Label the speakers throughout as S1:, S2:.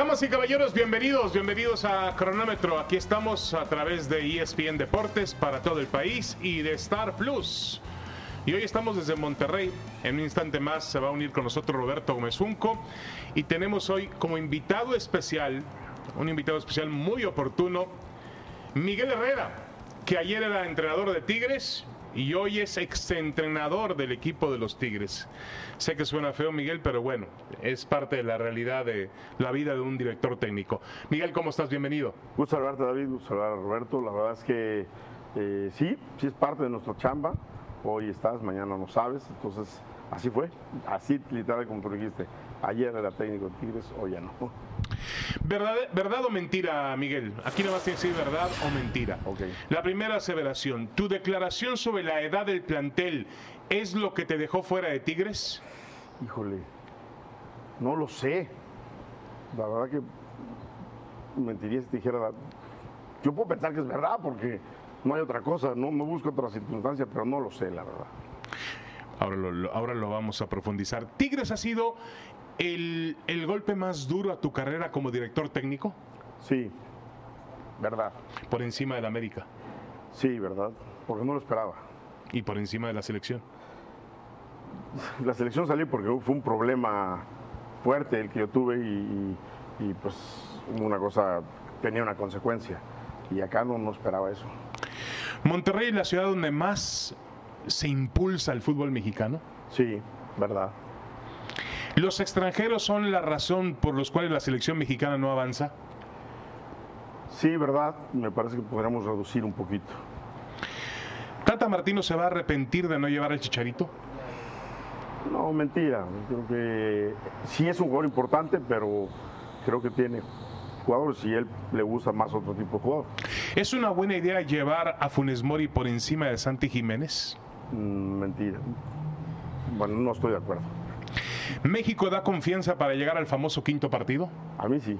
S1: Damas y caballeros, bienvenidos, bienvenidos a Cronómetro. Aquí estamos a través de ESPN Deportes para todo el país y de Star Plus. Y hoy estamos desde Monterrey. En un instante más se va a unir con nosotros Roberto Gómez Junco. Y tenemos hoy como invitado especial, un invitado especial muy oportuno, Miguel Herrera, que ayer era entrenador de Tigres y hoy es exentrenador del equipo de los Tigres. Sé que suena feo, Miguel, pero bueno, es parte de la realidad de la vida de un director técnico. Miguel, ¿cómo estás? Bienvenido.
S2: Gusto saludarte, David, gusto saludar a Roberto. La verdad es que eh, sí, sí es parte de nuestra chamba. Hoy estás, mañana no sabes, entonces así fue, así literal como tú dijiste. Ayer era técnico de Tigres, hoy ya no.
S1: ¿Verdad, ¿Verdad o mentira, Miguel? Aquí nada más tiene que decir verdad o mentira.
S2: Ok.
S1: La primera aseveración, ¿tu declaración sobre la edad del plantel es lo que te dejó fuera de Tigres?
S2: Híjole, no lo sé. La verdad que mentiría si te dijera. la- Yo puedo pensar que es verdad porque no hay otra cosa, no me busco otra circunstancia, pero no lo sé, la verdad.
S1: Ahora lo, ahora lo vamos a profundizar. ¿Tigres ha sido el, el golpe más duro a tu carrera como director técnico?
S2: Sí, verdad.
S1: Por encima del América
S2: Sí, verdad, porque no lo esperaba.
S1: y por encima de la selección.
S2: La selección salió porque fue un problema fuerte el que yo tuve y, y- y, pues una cosa tenía una consecuencia. Y acá no, no esperaba eso.
S1: Monterrey es la ciudad donde más se impulsa el fútbol mexicano.
S2: Sí, verdad.
S1: ¿Los extranjeros son la razón por los cuales la selección mexicana no avanza?
S2: Sí, verdad. Me parece que podríamos reducir un poquito.
S1: ¿Tata Martino se va a arrepentir de no llevar al Chicharito?
S2: No, mentira. Creo que sí es un jugador importante, pero creo que tiene jugadores y él le gusta más otro tipo de jugador.
S1: ¿Es una buena idea llevar a Funes Mori por encima de Santi Jiménez?
S2: Mm, Mentira. Bueno, no estoy de acuerdo.
S1: ¿México da confianza para llegar al famoso quinto partido?
S2: A mí sí.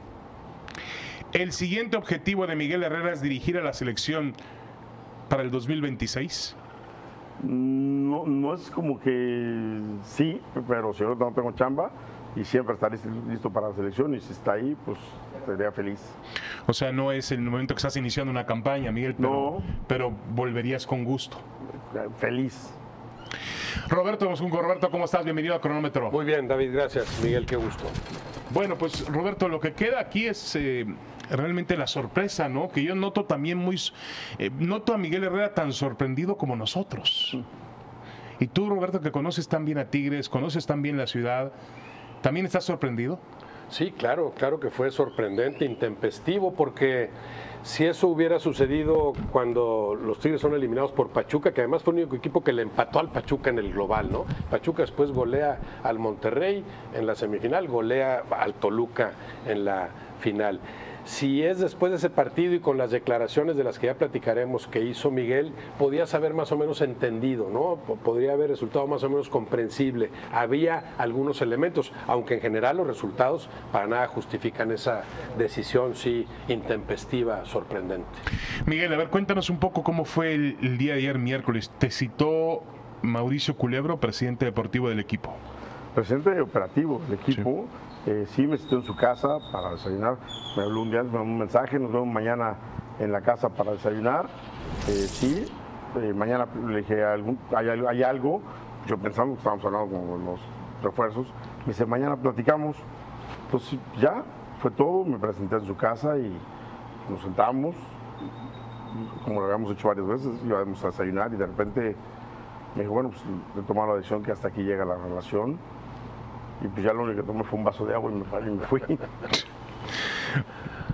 S1: ¿El siguiente objetivo de Miguel Herrera es dirigir a la selección para el 2026?
S2: No, no es como que sí, pero si yo no tengo chamba y siempre estaré listo para la selección y si está ahí, pues sería feliz.
S1: O sea, no es el momento que estás iniciando una campaña, Miguel, pero,
S2: No.
S1: pero volverías con gusto.
S2: Eh, Feliz.
S1: Roberto Moscunco, Roberto, ¿cómo estás? Bienvenido a Cronómetro.
S3: Muy bien, David, gracias. Miguel, qué gusto.
S1: Bueno, pues Roberto, lo que queda aquí es eh, realmente la sorpresa, ¿no? Que yo noto también muy... eh, noto a Miguel Herrera tan sorprendido como nosotros. Y tú, Roberto, que conoces tan bien a Tigres, conoces tan bien la ciudad, ¿también estás sorprendido?
S3: Sí, claro, claro que fue sorprendente, intempestivo, porque si eso hubiera sucedido cuando los Tigres son eliminados por Pachuca, que además fue el único equipo que le empató al Pachuca en el global, ¿no? Pachuca después golea al Monterrey en la semifinal, golea al Toluca en la final. Si es después de ese partido y con las declaraciones de las que ya platicaremos que hizo Miguel, podías haber más o menos entendido, ¿no? Po- Podría haber resultado más o menos comprensible. Había algunos elementos, aunque en general los resultados para nada justifican esa decisión, sí, intempestiva, sorprendente.
S1: Miguel, a ver, cuéntanos un poco cómo fue el, el día de ayer miércoles. Te citó Mauricio Culebro, presidente deportivo del equipo.
S2: Presidente operativo del equipo, eh, sí me citó en su casa para desayunar. Me habló un día, me mandó un mensaje, nos vemos mañana en la casa para desayunar. Eh, sí, eh, mañana le dije, ¿algún- hay, algo- hay algo? Yo pensando que estábamos hablando con los refuerzos. Me dice, mañana platicamos. Entonces ya, fue todo, me presenté en su casa y nos sentamos, como lo habíamos hecho varias veces, íbamos a desayunar y de repente me dijo, bueno, pues he tomado la decisión que hasta aquí llega la relación. Y pues ya lo único que tomé fue un vaso de agua y me paré y me fui.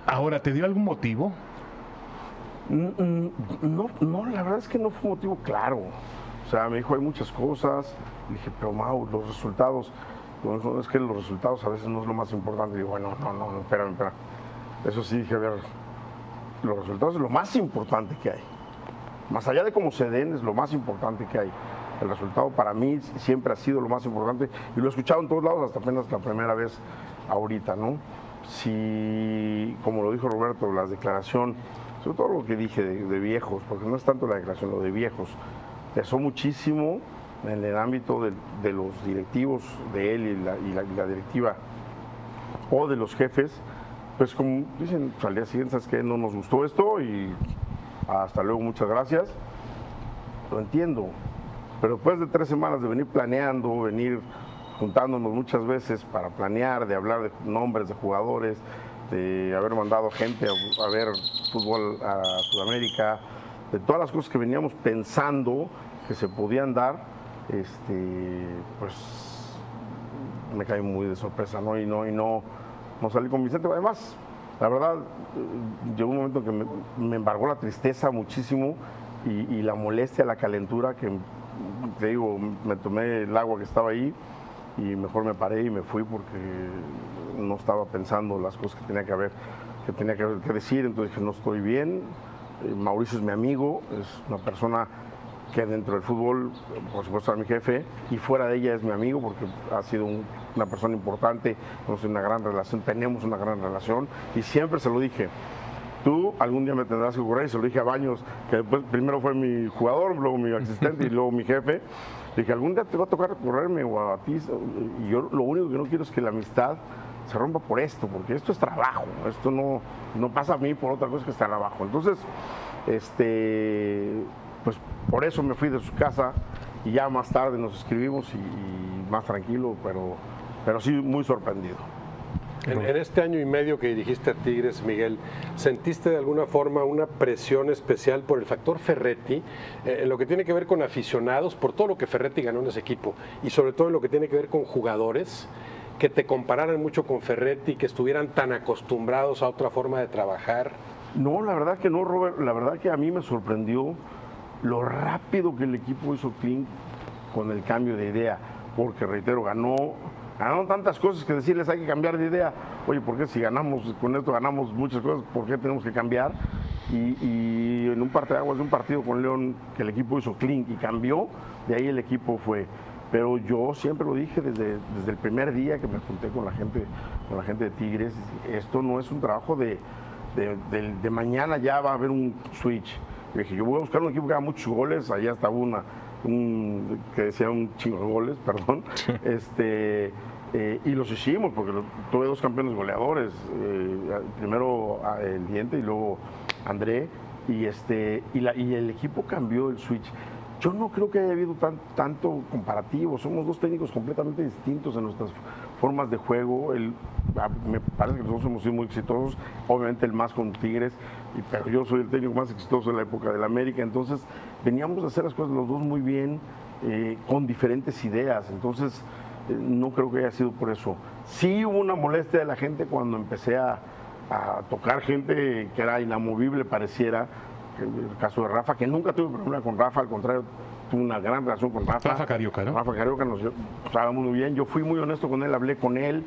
S1: Ahora, ¿te dio algún motivo?
S2: Mm, mm, No, no, la verdad es que no fue un motivo claro. O sea, me dijo, hay muchas cosas. Le dije, pero Mau, los resultados. No, es que los resultados a veces no es lo más importante. Y digo, bueno, no, no, no, espérame, espérame. Eso sí dije, a ver, los resultados es lo más importante que hay. Más allá de cómo se den, es lo más importante que hay. El resultado para mí siempre ha sido lo más importante y lo he escuchado en todos lados hasta apenas la primera vez ahorita, ¿no? Si, como lo dijo Roberto, la declaración, sobre todo lo que dije de, viejos, porque no es tanto la declaración, lo de viejos, pesó muchísimo en el ámbito de, los directivos de él y la, y la- directiva o de los jefes pues como dicen, pues, al día siguiente, ¿sabes qué? No nos gustó esto y hasta luego, muchas gracias. Lo entiendo. Pero después de tres semanas de venir planeando, venir juntándonos muchas veces para planear, de hablar de nombres de jugadores, de haber mandado gente a, a ver fútbol a Sudamérica, de todas las cosas que veníamos pensando que se podían dar, este, pues me cae muy de sorpresa, ¿no? Y no, y no, no salí con Vicente. Además, la verdad, eh, llegó un momento que me, me embargó la tristeza muchísimo y la molestia, la calentura, que te digo, me tomé el agua que estaba ahí y mejor me paré y me fui porque no estaba pensando las cosas que tenía que haber, que tenía que, decir, entonces dije, no estoy bien. Eh, Mauricio es mi amigo, es una persona que dentro del fútbol, por supuesto, era mi jefe, y fuera de ella es mi amigo porque ha sido un- una persona importante, tenemos una gran relación, tenemos una gran relación, y siempre se lo dije, algún día me tendrás que correr, y se lo dije a Baños, que después primero fue mi jugador, luego mi asistente y luego mi jefe, le dije, algún día te va a tocar correrme o a ti, y yo lo único que no quiero es que la amistad se rompa por esto, porque esto es trabajo, esto no, no pasa a mí por otra cosa que es trabajo. Entonces, este, pues por eso me fui de su casa y ya más tarde nos escribimos y, y más tranquilo, pero, pero sí muy sorprendido.
S3: En, en este año y medio que dirigiste a Tigres, Miguel, ¿sentiste de alguna forma una presión especial por el factor Ferretti eh, en lo que tiene que ver con aficionados, por todo lo que Ferretti ganó en ese equipo y sobre todo en lo que tiene que ver con jugadores? que te compararan mucho con Ferretti, que estuvieran tan acostumbrados a otra forma de trabajar.
S2: No, la verdad que no, Robert. La verdad que a mí me sorprendió lo rápido que el equipo hizo clean con el cambio de idea. Porque, reitero, ganó, ganaron tantas cosas que decirles hay que cambiar de idea. Oye, ¿por qué si ganamos, con esto ganamos muchas cosas, por qué tenemos que cambiar? Y, en un parte de aguas de un partido con León que el equipo hizo clean y cambió, de ahí el equipo fue. Pero yo siempre lo dije desde, desde el primer día que me junté con la gente, con la gente de Tigres, esto no es un trabajo de, de, mañana ya va a haber un switch. Yo dije, yo voy a buscar un equipo que haga muchos goles, allá estaba una, un, que decía un chingo de goles, perdón. este, eh, y los hicimos, porque tuve dos campeones goleadores, eh, primero el Diente y luego André, y, este, y, la- y el equipo cambió el switch. Yo no creo que haya habido tan- tanto comparativo. Somos dos técnicos completamente distintos en nuestras formas de juego. El- me parece que nosotros hemos sido muy exitosos, obviamente el más con Tigres, pero yo soy el técnico más exitoso de la época del América. Entonces veníamos a hacer las cosas los dos muy bien, eh, con diferentes ideas. Entonces eh, no creo que haya sido por eso. Sí hubo una molestia de la gente cuando empecé a, a tocar gente que era inamovible, pareciera el caso de Rafa, que nunca tuve problema con Rafa, al contrario, tuve una gran relación con Rafa.
S1: Rafa Carioca, ¿no?
S2: Rafa Carioca nos estábamos muy bien. Yo fui muy honesto con él, hablé con él,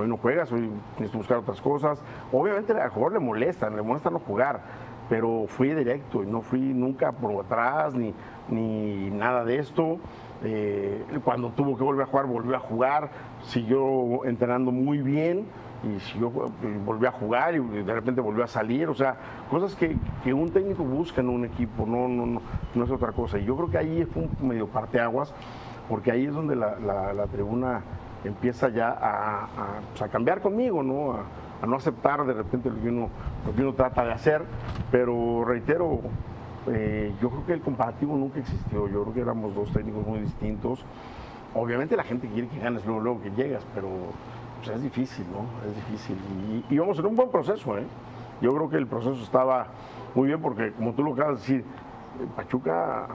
S2: hoy no juegas, hoy necesito buscar otras cosas. Obviamente al jugador le molesta, le molesta no jugar, pero fui directo y no fui nunca por atrás ni, ni nada de esto. Eh, cuando tuvo que volver a jugar, volvió a jugar, siguió entrenando muy bien y siguió, eh, volvió a jugar y de repente volvió a salir, o sea, cosas que, que un técnico busca en un equipo, no, no, no, no es otra cosa. Y yo creo que ahí fue un medio parteaguas, porque ahí es donde la- la tribuna empieza ya a, a, pues, a cambiar conmigo, ¿no? A, a no aceptar de repente lo que, uno, lo que uno trata de hacer, pero reitero, eh, yo creo que el comparativo nunca existió, yo creo que éramos dos técnicos muy distintos. Obviamente la gente quiere que ganes luego, luego que llegas, pero pues, es difícil, ¿no? Es difícil. Y, y vamos en un buen proceso, ¿eh? Yo creo que el proceso estaba muy bien porque, como tú lo acabas de decir, Pachuca,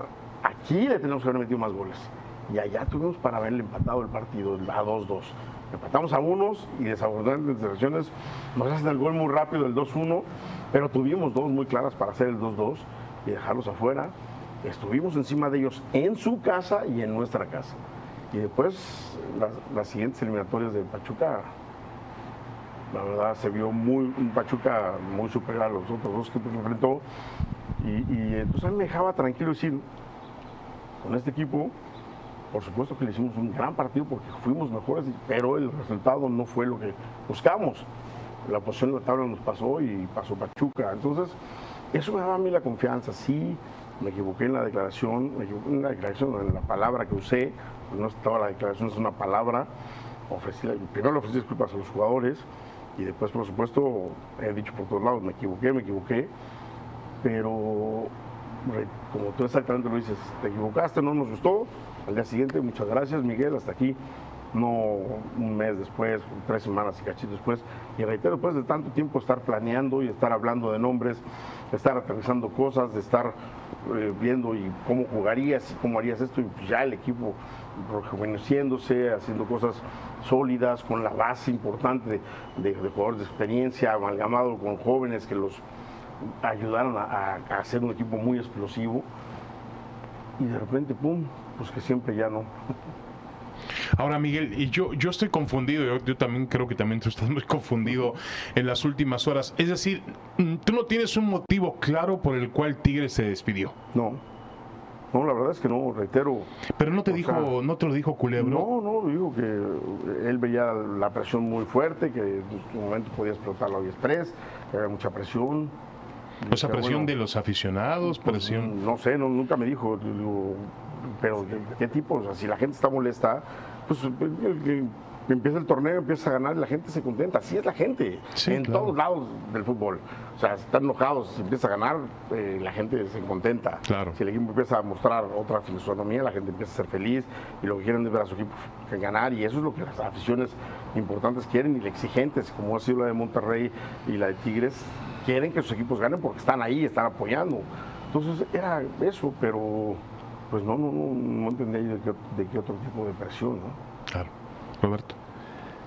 S2: aquí le tenemos que haber metido más goles. Y allá tuvimos para haberle empatado el partido a 2-2. Empatamos a unos y desafortunadamente en selecciones nos hacen el gol muy rápido, el 2-1, pero tuvimos dos muy claras para hacer el 2-2 y dejarlos afuera. Estuvimos encima de ellos en su casa y en nuestra casa. Y después las, las siguientes eliminatorias de Pachuca, la verdad se vio muy, un Pachuca muy superior a los otros dos que enfrentó. Y, y entonces a mí me dejaba tranquilo decir, con este equipo, por supuesto que le hicimos un gran partido porque fuimos mejores, pero el resultado no fue lo que buscamos. La posición de la tabla nos pasó y pasó Pachuca. Entonces, eso me daba a mí la confianza. Sí, me equivoqué en la declaración, me equivoqué en la declaración, en la palabra que usé, no estaba la declaración, es una palabra. Ofrecí, primero le ofrecí disculpas a los jugadores Y después, por supuesto, he dicho por todos lados, me equivoqué, me equivoqué, pero como tú exactamente lo dices, te equivocaste, no nos gustó, al día siguiente, muchas gracias Miguel, hasta aquí, no un mes después, tres semanas y cachito después, y reitero, después de tanto tiempo estar planeando y estar hablando de nombres, estar aterrizando cosas, de estar eh, viendo y cómo jugarías cómo harías esto, y pues ya el equipo rejuveneciéndose, haciendo cosas sólidas, con la base importante de, jugadores de experiencia, amalgamado con jóvenes que los ayudaron a, hacer un equipo muy explosivo. Y de repente, ¡pum! Pues que siempre ya no.
S1: Ahora, Miguel, y yo, yo estoy confundido, yo, yo, también creo que también tú estás muy confundido en las últimas horas. Es decir, mm, tú no tienes un motivo claro por el cual Tigre se despidió.
S2: No. No, la verdad es que no, reitero.
S1: Pero no te dijo, no te lo dijo Culebro.
S2: No, no, digo que él veía la presión muy fuerte, que en un momento podía explotar la Express, que había mucha presión.
S1: O sea, presión de los aficionados, pues, presión.
S2: No sé, no, nunca me dijo, pero ¿qué, tipo? O sea, si la gente está molesta, pues empieza el torneo, empieza a ganar y la gente se contenta. Así es la gente, en todos lados del fútbol. O sea, están enojados, si empieza a ganar, eh, la gente se contenta.
S1: Claro.
S2: Si el equipo empieza a mostrar otra fisonomía, la gente empieza a ser feliz y lo que quieren es ver a su equipo ganar. Y eso es lo que las aficiones importantes quieren y las exigentes, como ha sido la de Monterrey y la de Tigres, quieren que sus equipos ganen porque están ahí, están apoyando. Entonces era eso, pero pues no, no, no, no entendía de qué, de qué otro tipo de presión, ¿no?
S1: Claro. Roberto.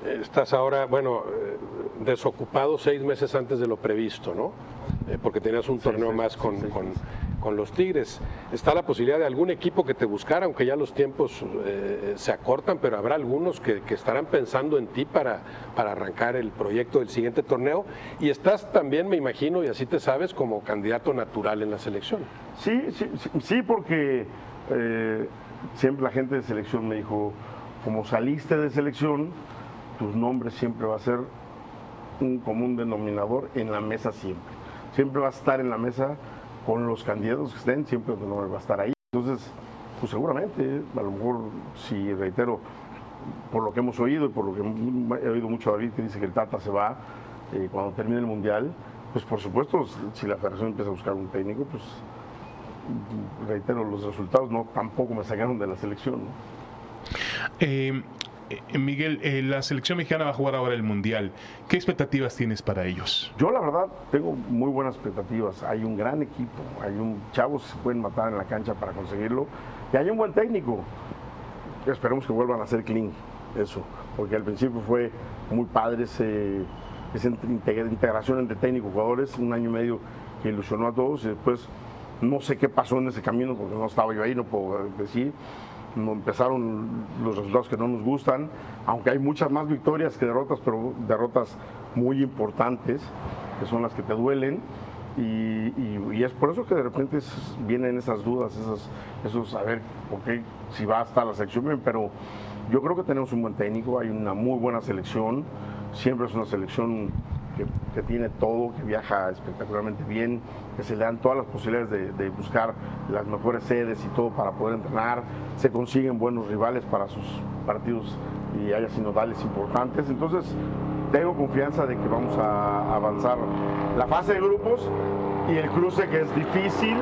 S3: Estás ahora, bueno, eh, desocupado seis meses antes de lo previsto, ¿no? Eh, porque tenías un torneo más con, con, los Tigres. ¿Está la posibilidad de algún equipo que te buscara, aunque ya los tiempos eh, se acortan, pero habrá algunos que, estarán pensando en ti para, para arrancar el proyecto del siguiente torneo? Y estás también, me imagino, y así te sabes, como candidato natural en la selección.
S2: Sí, sí, sí, porque siempre la gente de selección me dijo, como saliste de selección, tus nombres siempre va a ser un común denominador en la mesa siempre. Siempre vas a estar en la mesa con los candidatos que estén, siempre tu nombre va a estar ahí. Entonces, pues seguramente, a lo mejor, si reitero, por lo que hemos oído y por lo que he oído mucho a David que dice que el Tata se va eh, cuando termine el Mundial, pues por supuesto, si la federación empieza a buscar un técnico, pues reitero, los resultados no tampoco me sacaron de la selección.
S1: Eh, Miguel, eh, la selección mexicana va a jugar ahora el Mundial. ¿Qué expectativas tienes para ellos?
S2: Yo la verdad tengo muy buenas expectativas. Hay un gran equipo, hay un chavos que se pueden matar en la cancha para conseguirlo y hay un buen técnico. Esperemos que vuelvan a ser clean, eso, porque al principio fue muy padre ese, esa integración entre técnico y jugadores, un año y medio que ilusionó a todos y después no sé qué pasó en ese camino porque no estaba yo ahí, no puedo decir empezaron los resultados que no nos gustan, aunque hay muchas más victorias que derrotas, pero derrotas muy importantes, que son las que te duelen. Y, es por eso que de repente vienen esas dudas, esas, esos, a ver, qué, si va a estar la selección pero yo creo que tenemos un buen técnico, hay una muy buena selección, siempre es una selección que, tiene todo, que viaja espectacularmente bien, que se le dan todas las posibilidades de, buscar las mejores sedes y todo para poder entrenar, se consiguen buenos rivales para sus partidos y haya sinodales importantes. Entonces, tengo confianza de que vamos a avanzar la fase de grupos y el cruce que es difícil,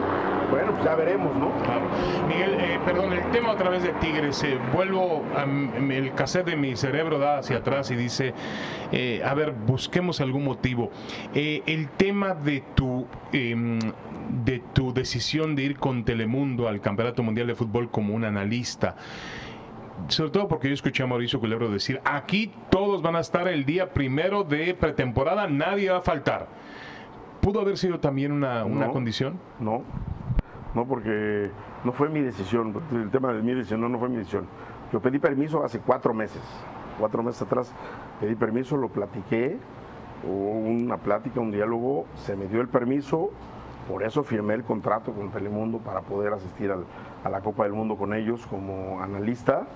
S2: bueno, pues ya veremos, ¿no?
S1: Claro. Miguel, eh, perdón, el tema otra vez de Tigres, eh, vuelvo, a, el cassette de mi cerebro da hacia atrás y dice, eh, a ver, busquemos algún motivo. el tema de tu, em, de tu decisión de ir con Telemundo al Campeonato Mundial de Fútbol como un analista, sobre todo porque yo escuché a Mauricio Culebro decir, aquí todos van a estar el día primero de pretemporada, nadie va a faltar. ¿Pudo haber sido también una, condición?
S2: No, no, porque no fue mi decisión. El tema de mi decisión no, no fue mi decisión. Yo pedí permiso hace cuatro meses. Cuatro meses atrás pedí permiso, lo platiqué, hubo una plática, un diálogo, se me dio el permiso, por eso firmé el contrato con Telemundo para poder asistir a la Copa del Mundo con ellos como analista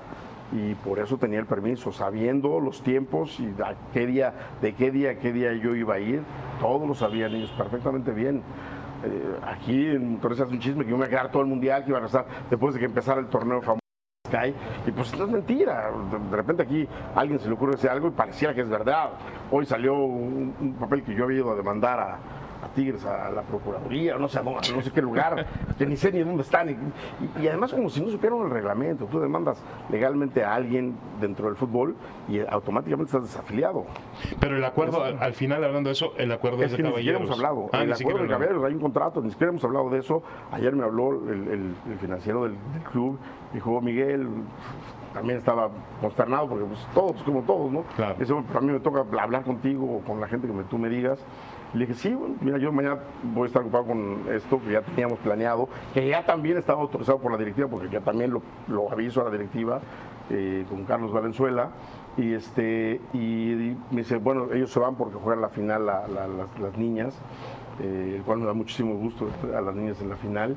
S2: y por eso tenía el permiso, sabiendo los tiempos y de qué día, de qué día, qué día yo iba a ir, todos lo sabían ellos perfectamente bien. Eh, aquí en Torres hace un chisme que yo me iba a quedar todo el mundial, que iba a estar después de que empezara el torneo famoso hay. Y pues no es mentira. De repente aquí a alguien se le ocurre decir algo y pareciera que es verdad. Hoy salió un, un papel que yo había ido a demandar a, a Tigres, a la Procuraduría, no sé, a no sé qué lugar, que ni sé ni dónde están. Y, y además como si no supieran el reglamento, tú demandas legalmente a alguien dentro del fútbol y automáticamente estás desafiliado.
S1: Pero el acuerdo, al, al final hablando de eso, el acuerdo es,
S2: Es que
S1: de
S2: ni siquiera
S1: caballeros.
S2: hemos hablado.
S1: Ah,
S2: el acuerdo de caballeros, hay un contrato, ni siquiera hemos hablado de eso. Ayer me habló el, el- el financiero del, del club, dijo Miguel, también estaba consternado porque pues, todos, como todos, ¿no?
S1: Claro.
S2: "Bueno, pero a mí me toca hablar contigo o con la gente que me- tú me digas. Le dije, sí, mira, yo mañana voy a estar ocupado con esto que ya teníamos planeado, que ya también estaba autorizado por la directiva, porque ya también lo, lo aviso a la directiva eh, con Carlos Valenzuela. Y, este, y me dice, bueno, ellos se van porque juegan la final la- la- las, niñas, eh, el cual me da muchísimo gusto a las niñas en la final.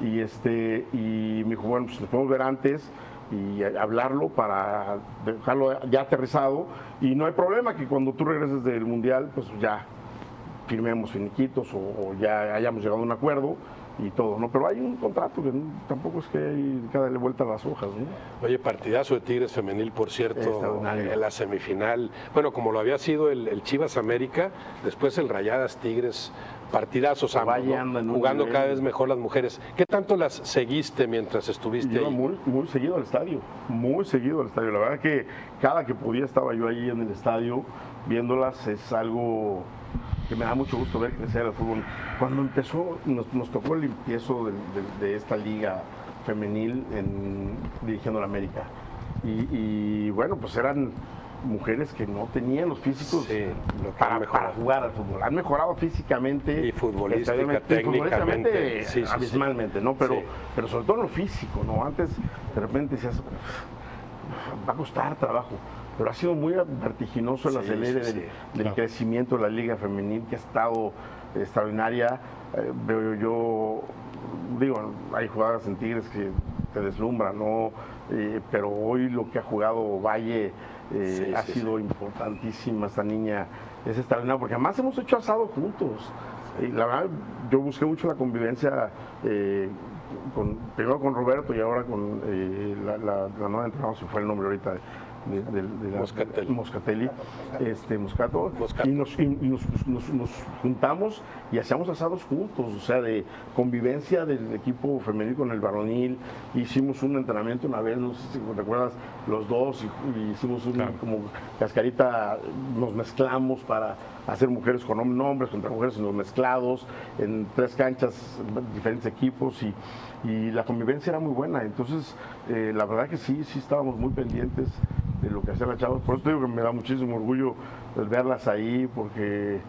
S2: Y, este, y me dijo, bueno, pues nos podemos ver antes y hablarlo para dejarlo ya aterrizado. Y no hay problema que cuando tú regreses del Mundial, pues ya firmemos finiquitos o, o ya hayamos llegado a un acuerdo y todo, ¿no? Pero hay un contrato que tampoco es que hay que darle vuelta a las hojas, ¿no?
S3: Oye, partidazo de Tigres femenil, por cierto, en la semifinal. Bueno, como lo había sido el, el Chivas América, después el Rayadas Tigres, partidazos ambos, jugando
S2: nivel.
S3: cada vez mejor las mujeres. ¿Qué tanto las seguiste mientras estuviste ahí?
S2: muy, muy seguido al estadio, muy seguido al estadio. La verdad que cada que podía estaba yo ahí en el estadio viéndolas, es algo que me da mucho gusto ver crecer el fútbol. Cuando empezó, nos, nos tocó el empiezo del- del- de, esta liga femenil en, dirigiendo la América. Y, y, bueno, pues eran mujeres que no tenían los físicos
S3: Sí, lo
S2: para, para jugar al fútbol. Han mejorado físicamente.
S3: Y futbolística,
S2: estadísticamente, y
S3: técnicamente,
S2: futbolísticamente,
S3: sí, sí,
S2: abismalmente, ¿no? Pero, pero sobre todo en lo físico, ¿no? Antes de repente decías, va a costar trabajo, pero ha sido muy vertiginoso el
S3: Sí,
S2: acelere
S3: sí,
S2: del,
S3: sí.
S2: del
S1: Claro.
S2: crecimiento de la liga femenil que ha estado extraordinaria. Eh, veo yo, digo, hay jugadoras en Tigres que te deslumbran, ¿no? Eh, pero hoy lo que ha jugado Valle eh,
S3: Sí,
S2: ha
S3: sí,
S2: sido importantísima esta niña, es extraordinaria, porque además hemos hecho asado juntos. Y la verdad, yo busqué mucho la convivencia, eh, con, primero con Roberto y ahora con eh, la, la, la nueva entrenadora, se fue el nombre ahorita, de, de- de la-
S3: Moscatelli.
S2: Moscatelli, este, Moscato,
S3: Moscato.
S2: y, nos, y- y nos- nos- nos juntamos y hacíamos asados juntos, o sea, de convivencia del equipo femenil con el varonil. Hicimos un entrenamiento una vez, no sé si recuerdas, los dos, y, y hicimos un
S1: Claro.
S2: como cascarita, nos mezclamos para hacer mujeres con hom- hombres, contra mujeres los mezclados, en tres canchas, diferentes equipos, y, y la convivencia era muy buena. Entonces, eh, la verdad que sí, sí estábamos muy pendientes de lo que hacían las chavas. Por eso te digo que me da muchísimo orgullo el verlas ahí, porque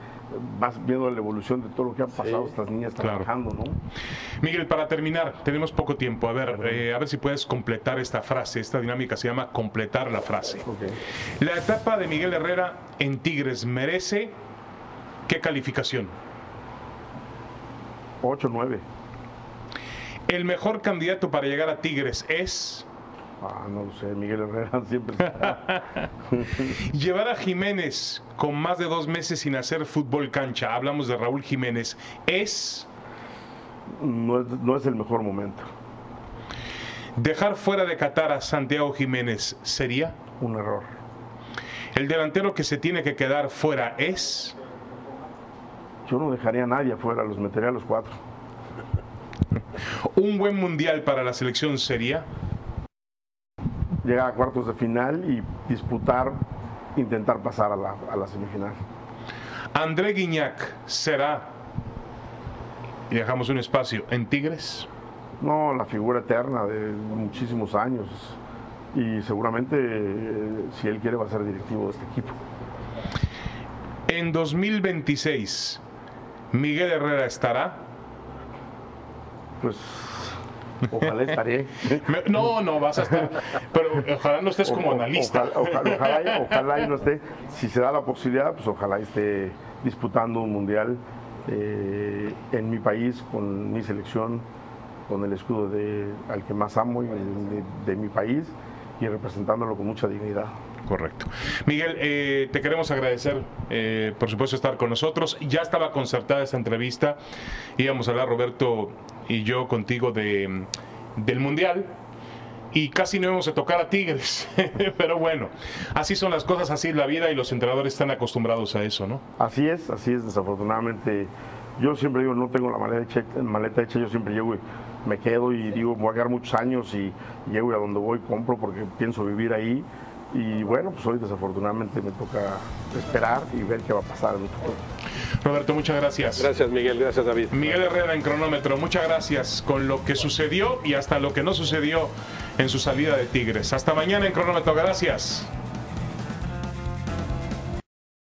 S2: vas viendo la evolución de todo lo que han pasado estas niñas
S1: Claro.
S2: trabajando, ¿no?
S1: Miguel, para terminar, tenemos poco tiempo. A ver, eh, a ver si puedes completar esta frase. Esta dinámica se llama completar la frase. La etapa de Miguel Herrera en Tigres merece qué calificación?
S2: 8, 9.
S1: El mejor candidato para llegar a Tigres es
S2: Ah, no lo sé, Miguel Herrera siempre está.
S1: llevar a Jiménez con más de dos meses sin hacer fútbol cancha. Hablamos de Raúl Jiménez. Es
S2: no, es, no es el mejor momento.
S1: dejar fuera de Qatar a Santiago Jiménez. ¿Sería?
S2: Un error.
S1: El delantero que se tiene que quedar fuera es
S2: Yo no dejaría a nadie afuera, los metería a los cuatro.
S1: un buen mundial para la selección. ¿Sería?
S2: Llegar a cuartos de final y disputar, intentar pasar a la, a la semifinal.
S1: André Guiñac será, y dejamos un espacio, en Tigres.
S2: No, la figura eterna de muchísimos años. Y seguramente, eh, si él quiere, va a ser directivo de este equipo.
S1: En 2026, Miguel Herrera estará.
S2: Pues, ojalá estaré.
S1: No, no vas a estar, pero ojalá no estés como
S2: O-
S1: analista.
S2: Ojalá, ojalá, no esté. Si se da la posibilidad, pues ojalá esté disputando un mundial eh, en mi país, con mi selección, con el escudo de, al que más amo y de, de mi país y representándolo con mucha dignidad.
S1: Correcto. Miguel, eh, te queremos agradecer, eh, por supuesto, estar con nosotros. Ya estaba concertada esta entrevista. Íbamos a hablar, Roberto y yo, contigo de, del Mundial. y casi no íbamos a tocar a Tigres. Pero bueno, así son las cosas, así es la vida y los entrenadores están acostumbrados a eso, ¿no?
S2: Así es, así es, desafortunadamente. Yo siempre digo, no tengo la maleta hecha, maleta hecha yo siempre llego y me quedo y digo, voy a quedar muchos años y llego y a donde voy compro porque pienso vivir ahí. Y bueno, pues hoy desafortunadamente me toca esperar y ver qué va a pasar en el futuro.
S1: Roberto, muchas gracias.
S3: Gracias, Miguel. Gracias, David.
S1: Miguel Herrera en cronómetro, muchas gracias con lo que sucedió y hasta lo que no sucedió en su salida de Tigres. Hasta mañana en cronómetro, gracias.